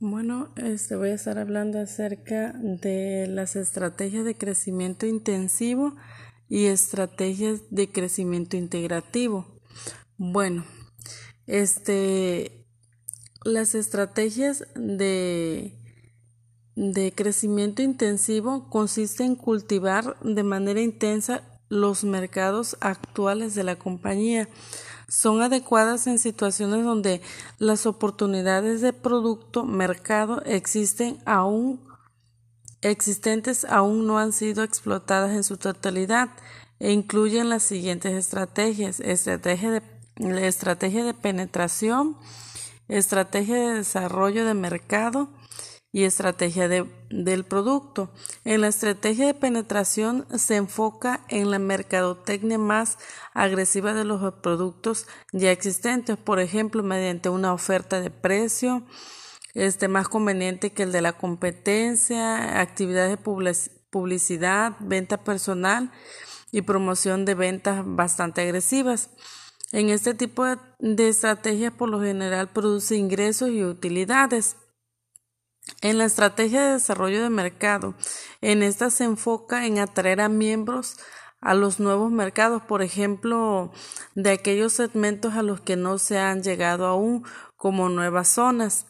Bueno, este voy a estar hablando acerca de las estrategias de crecimiento intensivo y estrategias de crecimiento integrativo. Bueno, este las estrategias de de crecimiento intensivo consiste en cultivar de manera intensa los mercados actuales de la compañía. Son adecuadas en situaciones donde las oportunidades de producto mercado existen aún existentes aún no han sido explotadas en su totalidad e incluyen las siguientes estrategias estrategia de, estrategia de penetración estrategia de desarrollo de mercado y estrategia del producto. En la estrategia de penetración se enfoca en la mercadotecnia más agresiva de los productos ya existentes, por ejemplo, mediante una oferta de precio este, más conveniente que el de la competencia, actividades de publicidad, venta personal y promoción de ventas bastante agresivas. En este tipo de estrategias por lo general produce ingresos y utilidades. En la estrategia de desarrollo de mercado, en esta se enfoca en atraer a miembros a los nuevos mercados, por ejemplo, de aquellos segmentos a los que no se han llegado aún como nuevas zonas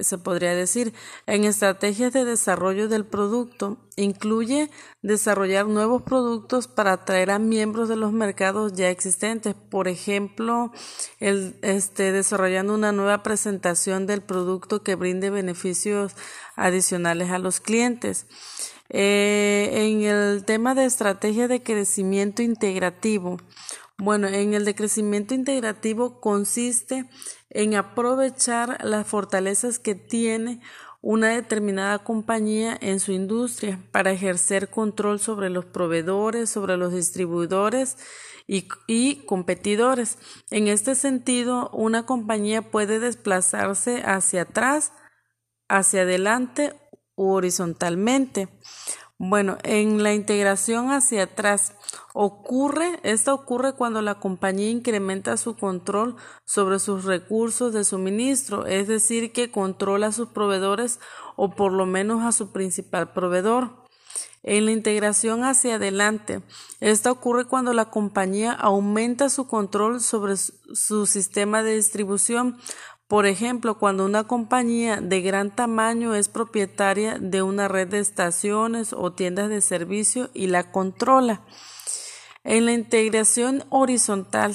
se podría decir, en estrategias de desarrollo del producto, incluye desarrollar nuevos productos para atraer a miembros de los mercados ya existentes, por ejemplo, el, este, desarrollando una nueva presentación del producto que brinde beneficios adicionales a los clientes. Eh, en el tema de estrategia de crecimiento integrativo, bueno, en el de crecimiento integrativo consiste en aprovechar las fortalezas que tiene una determinada compañía en su industria para ejercer control sobre los proveedores, sobre los distribuidores y, y, competidores. En este sentido, una compañía puede desplazarse hacia atrás, hacia adelante u horizontalmente. Bueno, en la integración hacia atrás ocurre, esta ocurre cuando la compañía incrementa su control sobre sus recursos de suministro, es decir, que controla a sus proveedores o por lo menos a su principal proveedor. En la integración hacia adelante, esta ocurre cuando la compañía aumenta su control sobre su sistema de distribución por ejemplo, cuando una compañía de gran tamaño es propietaria de una red de estaciones o tiendas de servicio y la controla. En la integración horizontal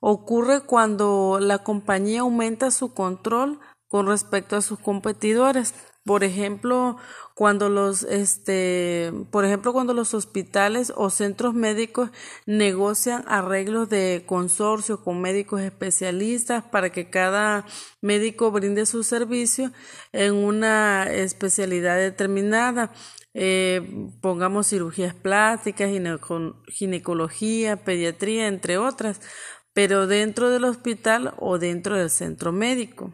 ocurre cuando la compañía aumenta su control con respecto a sus competidores. Por ejemplo, cuando los este, por ejemplo, cuando los hospitales o centros médicos negocian arreglos de consorcio con médicos especialistas para que cada médico brinde su servicio en una especialidad determinada. Eh, pongamos cirugías plásticas, ginecología, pediatría, entre otras, pero dentro del hospital o dentro del centro médico.